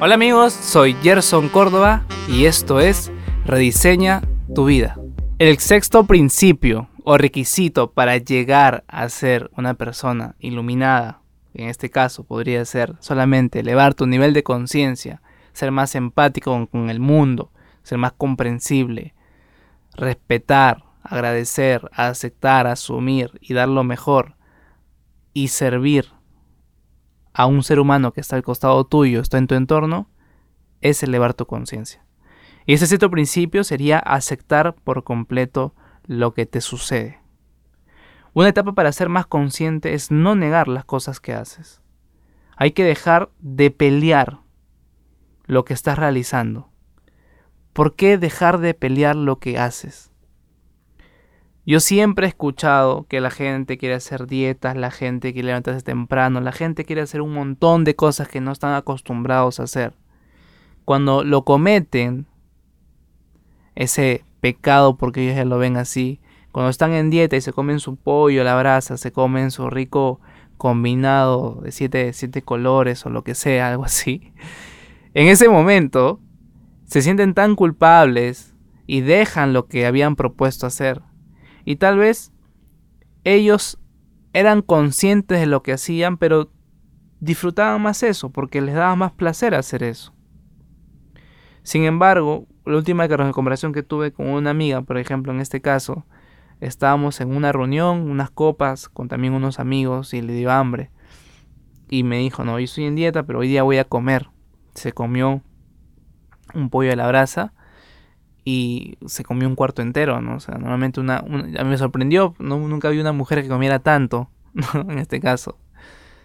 Hola amigos, soy Gerson Córdoba y esto es Rediseña tu vida. El sexto principio o requisito para llegar a ser una persona iluminada, en este caso podría ser solamente elevar tu nivel de conciencia, ser más empático con el mundo, ser más comprensible, respetar, agradecer, aceptar, asumir y dar lo mejor y servir a un ser humano que está al costado tuyo, está en tu entorno, es elevar tu conciencia. Y ese cierto principio sería aceptar por completo lo que te sucede. Una etapa para ser más consciente es no negar las cosas que haces. Hay que dejar de pelear lo que estás realizando. ¿Por qué dejar de pelear lo que haces? Yo siempre he escuchado que la gente quiere hacer dietas, la gente quiere levantarse temprano, la gente quiere hacer un montón de cosas que no están acostumbrados a hacer. Cuando lo cometen, ese pecado, porque ellos ya lo ven así, cuando están en dieta y se comen su pollo la brasa, se comen su rico combinado de siete, siete colores o lo que sea, algo así, en ese momento se sienten tan culpables y dejan lo que habían propuesto hacer y tal vez ellos eran conscientes de lo que hacían, pero disfrutaban más eso, porque les daba más placer hacer eso. Sin embargo, la última conversación que tuve con una amiga, por ejemplo, en este caso, estábamos en una reunión, unas copas, con también unos amigos, y le dio hambre. Y me dijo, no, hoy estoy en dieta, pero hoy día voy a comer. Se comió un pollo a la brasa y se comió un cuarto entero, ¿no? O sea, normalmente una, a mí me sorprendió, no, nunca vi una mujer que comiera tanto, ¿no? En este caso.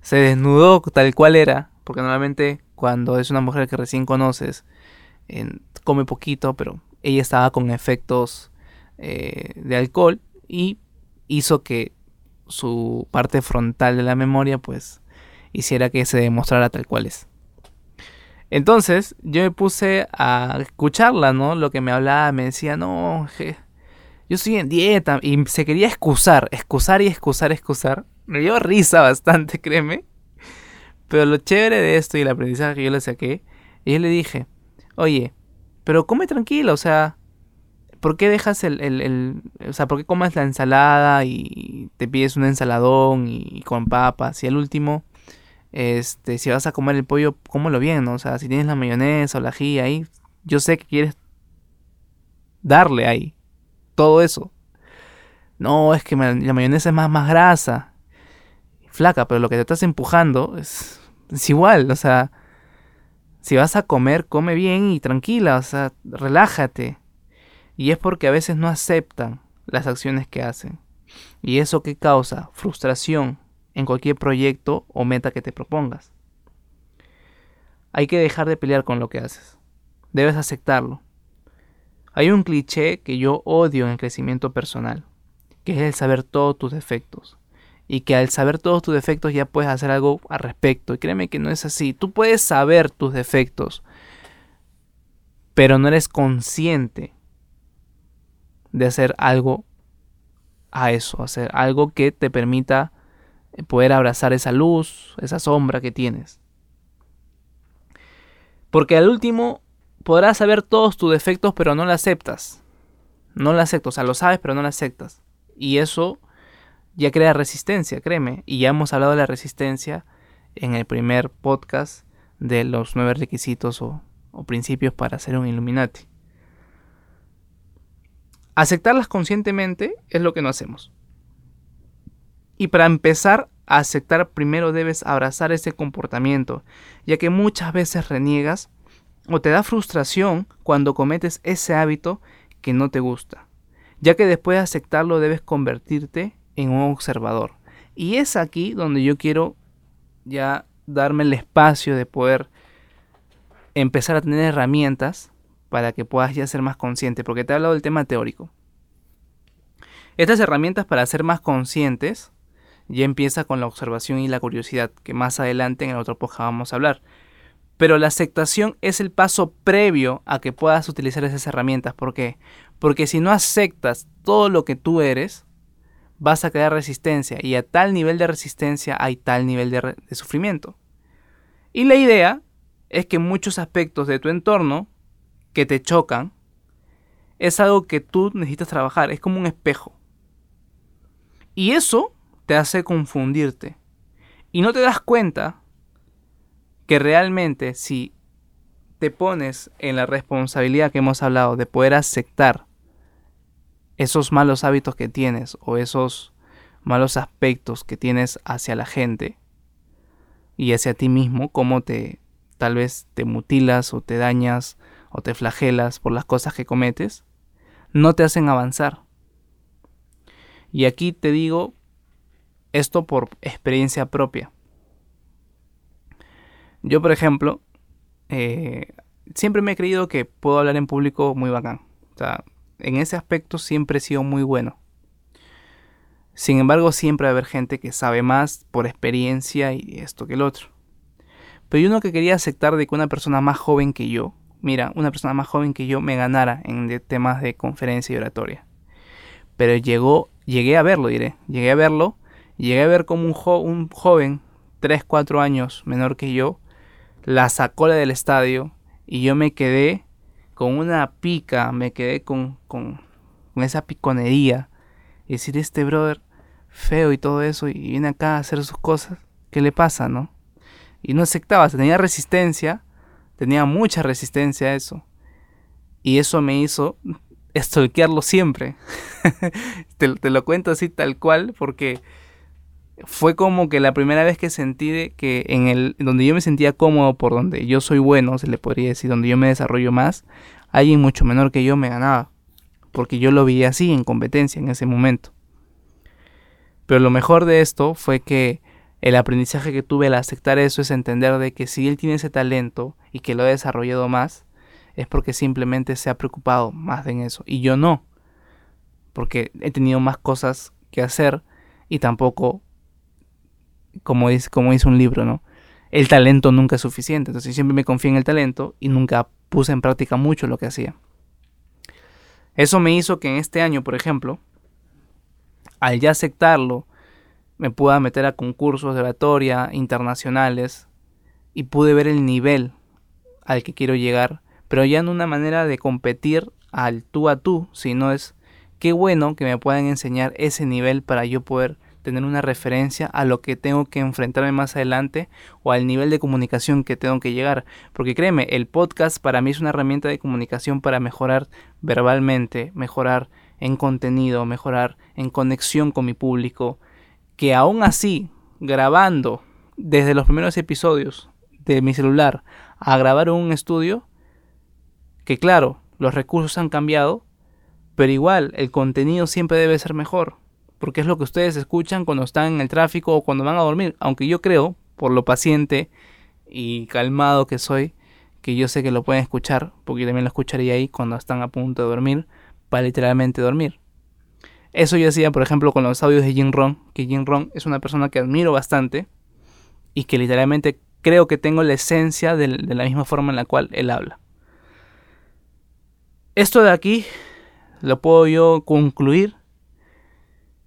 Se desnudó tal cual era, porque normalmente cuando es una mujer que recién conoces, come poquito, pero ella estaba con efectos eh, de alcohol y hizo que su parte frontal de la memoria pues hiciera que se demostrara tal cual es. Entonces yo me puse a escucharla, ¿no? Lo que me hablaba, me decía, no, yo estoy en dieta y se quería excusar, excusar y excusar, excusar. Me dio risa bastante, créeme. Pero lo chévere de esto y el aprendizaje que yo le saqué, y yo le dije, oye, pero come tranquilo, o sea, ¿por qué dejas el, el, el, o sea, por qué comes la ensalada y te pides un ensaladón y con papas y al último este, si vas a comer el pollo, cómelo bien, ¿no? O sea, si tienes la mayonesa o la ají ahí, yo sé que quieres darle ahí todo eso. No, es que la mayonesa es más, más grasa, flaca, pero lo que te estás empujando es, es igual, o sea, si vas a comer, come bien y tranquila, o sea, relájate. Y es porque a veces no aceptan las acciones que hacen. ¿Y eso qué causa? Frustración, en cualquier proyecto o meta que te propongas. Hay que dejar de pelear con lo que haces. Debes aceptarlo. Hay un cliché que yo odio en el crecimiento personal, que es el saber todos tus defectos. Y que al saber todos tus defectos ya puedes hacer algo al respecto. Y créeme que no es así. Tú puedes saber tus defectos, pero no eres consciente de hacer algo a eso, hacer algo que te permita poder abrazar esa luz, esa sombra que tienes. Porque al último podrás saber todos tus defectos, pero no la aceptas. No la aceptas, o sea, lo sabes, pero no la aceptas. Y eso ya crea resistencia, créeme. Y ya hemos hablado de la resistencia en el primer podcast de los nueve requisitos o, o principios para ser un Illuminati. Aceptarlas conscientemente es lo que no hacemos. Y para empezar a aceptar primero debes abrazar ese comportamiento, ya que muchas veces reniegas o te da frustración cuando cometes ese hábito que no te gusta, ya que después de aceptarlo debes convertirte en un observador. Y es aquí donde yo quiero ya darme el espacio de poder empezar a tener herramientas para que puedas ya ser más consciente, porque te he hablado del tema teórico. Estas herramientas para ser más conscientes ya empieza con la observación y la curiosidad, que más adelante en el otro podcast vamos a hablar. Pero la aceptación es el paso previo a que puedas utilizar esas herramientas. ¿Por qué? Porque si no aceptas todo lo que tú eres, vas a crear resistencia. Y a tal nivel de resistencia hay tal nivel de, de sufrimiento. Y la idea es que muchos aspectos de tu entorno que te chocan es algo que tú necesitas trabajar, es como un espejo. Y eso te hace confundirte. Y no te das cuenta que realmente si te pones en la responsabilidad que hemos hablado de poder aceptar esos malos hábitos que tienes o esos malos aspectos que tienes hacia la gente y hacia ti mismo, cómo te tal vez te mutilas o te dañas o te flagelas por las cosas que cometes, no te hacen avanzar. Y aquí te digo esto por experiencia propia. Yo, por ejemplo, eh, siempre me he creído que puedo hablar en público muy bacán. O sea, en ese aspecto siempre he sido muy bueno. Sin embargo, siempre va a haber gente que sabe más por experiencia y esto que el otro. Pero yo no que quería aceptar de que una persona más joven que yo, mira, una persona más joven que yo me ganara en temas de conferencia y oratoria. Pero llegó, llegué a verlo, diré, llegué a verlo, llegué a ver como un, un joven, 3, 4 años menor que yo, la sacó del estadio y yo me quedé con una pica, me quedé con, con, esa piconería. Y decir, este brother feo y todo eso, y viene acá a hacer sus cosas, ¿qué le pasa, no? Y no aceptaba, tenía resistencia, tenía mucha resistencia a eso. Y eso me hizo estolquearlo siempre. te, te, lo cuento así tal cual, porque fue como que la primera vez que sentí que en el donde yo me sentía cómodo por donde yo soy bueno, se le podría decir, donde yo me desarrollo más, alguien mucho menor que yo me ganaba, porque yo lo vi así en competencia en ese momento. Pero lo mejor de esto fue que el aprendizaje que tuve al aceptar eso es entender de que si él tiene ese talento y que lo ha desarrollado más, es porque simplemente se ha preocupado más en eso y yo no, porque he tenido más cosas que hacer y tampoco como dice, como dice un libro, ¿no? El talento nunca es suficiente. Entonces siempre me confié en el talento y nunca puse en práctica mucho lo que hacía. Eso me hizo que en este año, por ejemplo, al ya aceptarlo, me pueda meter a concursos de oratoria internacionales y pude ver el nivel al que quiero llegar, pero ya no una manera de competir al tú a tú, sino es qué bueno que me puedan enseñar ese nivel para yo poder tener una referencia a lo que tengo que enfrentarme más adelante o al nivel de comunicación que tengo que llegar. Porque créeme, el podcast para mí es una herramienta de comunicación para mejorar verbalmente, mejorar en contenido, mejorar en conexión con mi público, que aún así, grabando desde los primeros episodios de mi celular a grabar un estudio, que claro, los recursos han cambiado, pero igual el contenido siempre debe ser mejor porque es lo que ustedes escuchan cuando están en el tráfico o cuando van a dormir. Aunque yo creo, por lo paciente y calmado que soy, que yo sé que lo pueden escuchar, porque yo también lo escucharía ahí cuando están a punto de dormir, para literalmente dormir. Eso yo hacía, por ejemplo, con los audios de Jim Ron, que Jim Ron es una persona que admiro bastante y que literalmente creo que tengo la esencia de, de la misma forma en la cual él habla. Esto de aquí lo puedo yo concluir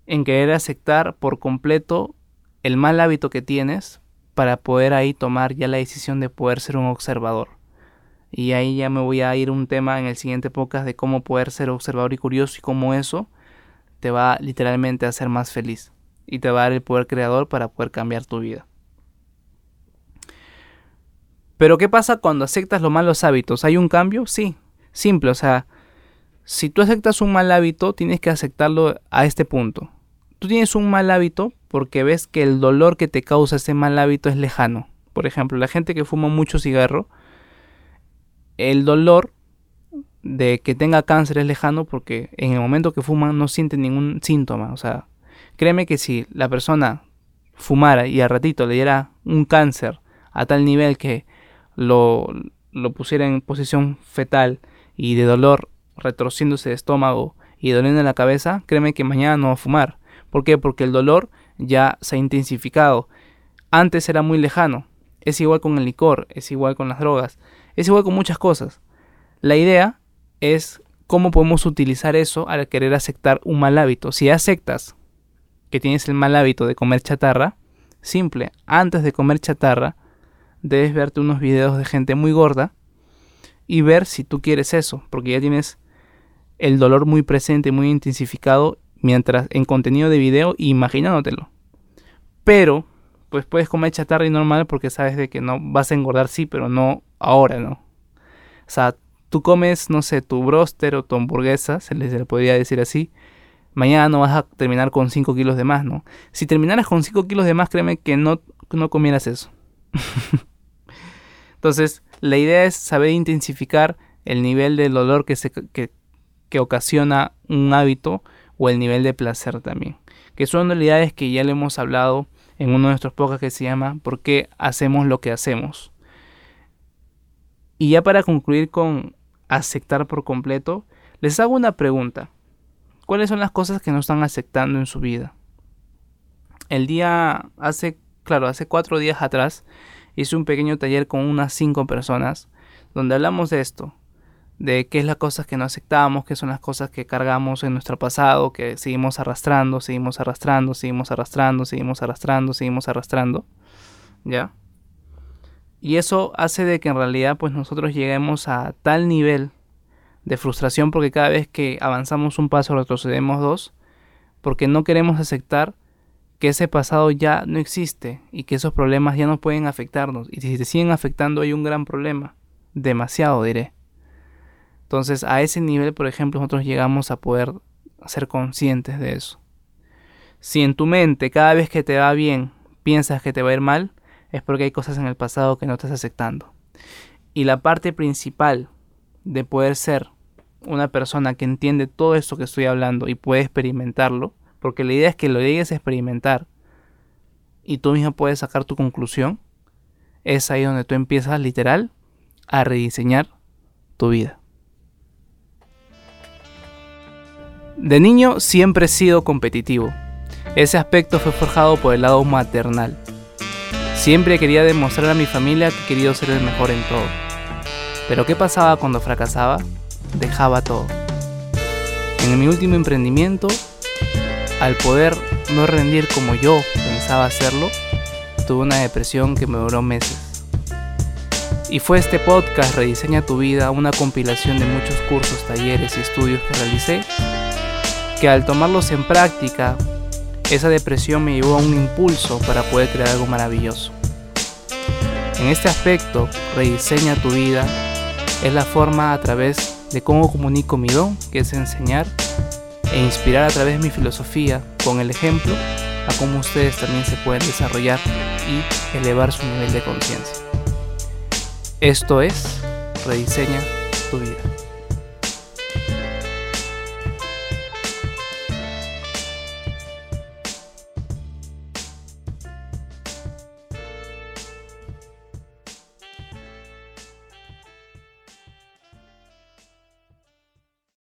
en querer aceptar por completo el mal hábito que tienes para poder ahí tomar ya la decisión de poder ser un observador. Y ahí ya me voy a ir un tema en el siguiente podcast de cómo poder ser observador y curioso y cómo eso te va literalmente a hacer más feliz y te va a dar el poder creador para poder cambiar tu vida. Pero ¿qué pasa cuando aceptas los malos hábitos? ¿Hay un cambio? Sí, simple, o sea, si tú aceptas un mal hábito, tienes que aceptarlo a este punto tú tienes un mal hábito porque ves que el dolor que te causa ese mal hábito es lejano. Por ejemplo, la gente que fuma mucho cigarro, el dolor de que tenga cáncer es lejano porque en el momento que fuman no siente ningún síntoma. O sea, créeme que si la persona fumara y al ratito le diera un cáncer a tal nivel que lo, lo pusiera en posición fetal y de dolor retorciéndose de estómago y doliendo en la cabeza, créeme que mañana no va a fumar. ¿Por qué? Porque el dolor ya se ha intensificado. Antes era muy lejano. Es igual con el licor, es igual con las drogas, es igual con muchas cosas. La idea es cómo podemos utilizar eso al querer aceptar un mal hábito. Si aceptas que tienes el mal hábito de comer chatarra, simple, antes de comer chatarra, debes verte unos videos de gente muy gorda y ver si tú quieres eso, porque ya tienes el dolor muy presente, muy intensificado mientras en contenido de video imaginándotelo. Pero pues puedes comer chatarra y normal porque sabes de que no vas a engordar sí, pero no ahora, ¿no? O sea, tú comes, no sé, tu broster o tu hamburguesa, se le, podría decir así, mañana no vas a terminar con 5 kilos de más, ¿no? Si terminaras con 5 kilos de más, créeme que no, no comieras eso. Entonces, la idea es saber intensificar el nivel de dolor que, se, que, que ocasiona un hábito o el nivel de placer también. Que son realidades que ya le hemos hablado en uno de nuestros podcasts que se llama ¿Por qué hacemos lo que hacemos? Y ya para concluir con aceptar por completo, les hago una pregunta. ¿Cuáles son las cosas que no están aceptando en su vida? El día hace, claro, hace cuatro días atrás hice un pequeño taller con unas cinco personas donde hablamos de esto, de qué es las cosas que no aceptamos, qué son las cosas que cargamos en nuestro pasado, que seguimos arrastrando, seguimos arrastrando, seguimos arrastrando, seguimos arrastrando, seguimos arrastrando, ¿ya? Y eso hace de que en realidad pues nosotros lleguemos a tal nivel de frustración porque cada vez que avanzamos un paso retrocedemos dos, porque no queremos aceptar que ese pasado ya no existe y que esos problemas ya no pueden afectarnos. Y si te siguen afectando hay un gran problema, demasiado diré. Entonces a ese nivel, por ejemplo, nosotros llegamos a poder ser conscientes de eso. Si en tu mente cada vez que te va bien piensas que te va a ir mal, es porque hay cosas en el pasado que no estás aceptando. Y la parte principal de poder ser una persona que entiende todo esto que estoy hablando y puede experimentarlo, porque la idea es que lo llegues a experimentar y tú mismo puedes sacar tu conclusión, es ahí donde tú empiezas literal a rediseñar tu vida. De niño siempre he sido competitivo. Ese aspecto fue forjado por el lado maternal. Siempre quería demostrar a mi familia que quería ser el mejor en todo. Pero ¿qué pasaba cuando fracasaba? Dejaba todo. En mi último emprendimiento, al poder no rendir como yo pensaba hacerlo, tuve una depresión que me duró meses. Y fue este podcast Rediseña tu vida, una compilación de muchos cursos, talleres y estudios que realicé que al tomarlos en práctica, esa depresión me llevó a un impulso para poder crear algo maravilloso. En este aspecto, rediseña tu vida es la forma a través de cómo comunico mi don, que es enseñar e inspirar a través de mi filosofía con el ejemplo a cómo ustedes también se pueden desarrollar y elevar su nivel de conciencia. Esto es Rediseña tu vida.